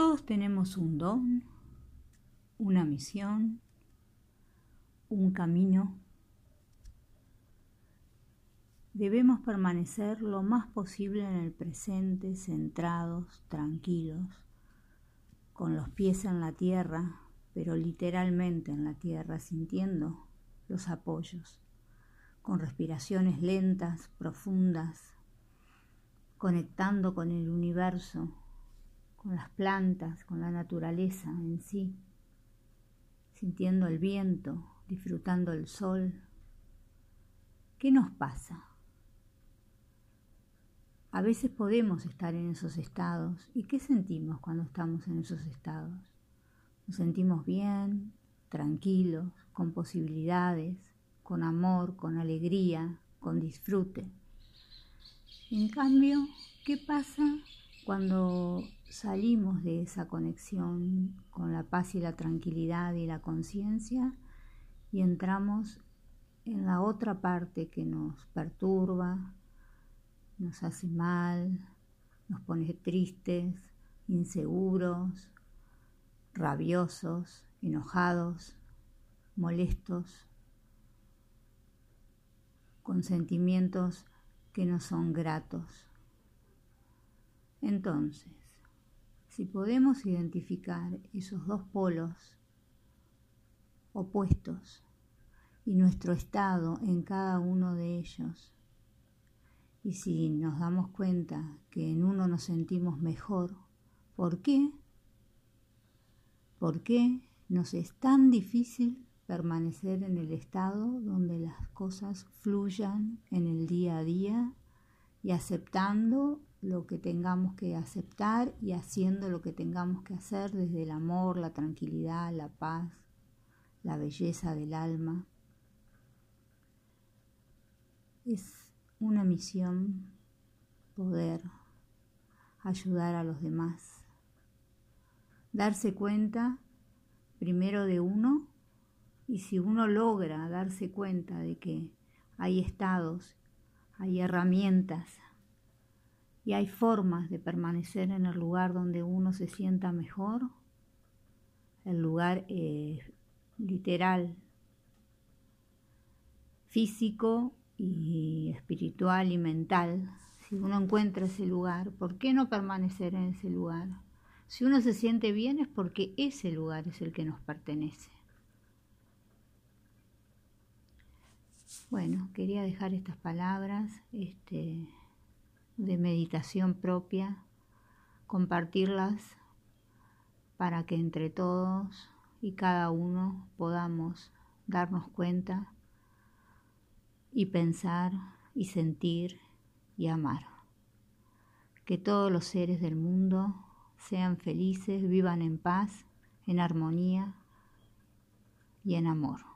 Todos tenemos un don, una misión, un camino. Debemos permanecer lo más posible en el presente, centrados, tranquilos, con los pies en la tierra, pero literalmente en la tierra, sintiendo los apoyos, con respiraciones lentas, profundas, conectando con el universo, con las plantas, con la naturaleza en sí, sintiendo el viento, disfrutando el sol. ¿Qué nos pasa? A veces podemos estar en esos estados. ¿Y qué sentimos cuando estamos en esos estados? Nos sentimos bien, tranquilos, con posibilidades, con amor, con alegría, con disfrute. En cambio, ¿qué pasa cuando salimos de esa conexión con la paz y la tranquilidad y la conciencia y entramos en la otra parte que nos perturba, nos hace mal, nos pone tristes, inseguros, rabiosos, enojados, molestos, con sentimientos que no son gratos. Entonces, si podemos identificar esos dos polos opuestos y nuestro estado en cada uno de ellos, y si nos damos cuenta que en uno nos sentimos mejor, ¿por qué? ¿Por qué nos es tan difícil permanecer en el estado donde las cosas fluyan en el día a día y aceptando lo que tengamos que aceptar y haciendo lo que tengamos que hacer desde el amor, la tranquilidad, la paz, la belleza del alma. Es una misión poder ayudar a los demás, darse cuenta primero de uno y si uno logra darse cuenta de que hay estados, hay herramientas, y hay formas de permanecer en el lugar donde uno se sienta mejor, el lugar literal, físico y espiritual y mental. Si uno encuentra ese lugar, ¿por qué no permanecer en ese lugar? Si uno se siente bien es porque ese lugar es el que nos pertenece. Bueno, quería dejar estas palabras. Este, de meditación propia, compartirlas para que entre todos y cada uno podamos darnos cuenta y pensar y sentir y amar. Que todos los seres del mundo sean felices, vivan en paz, en armonía y en amor.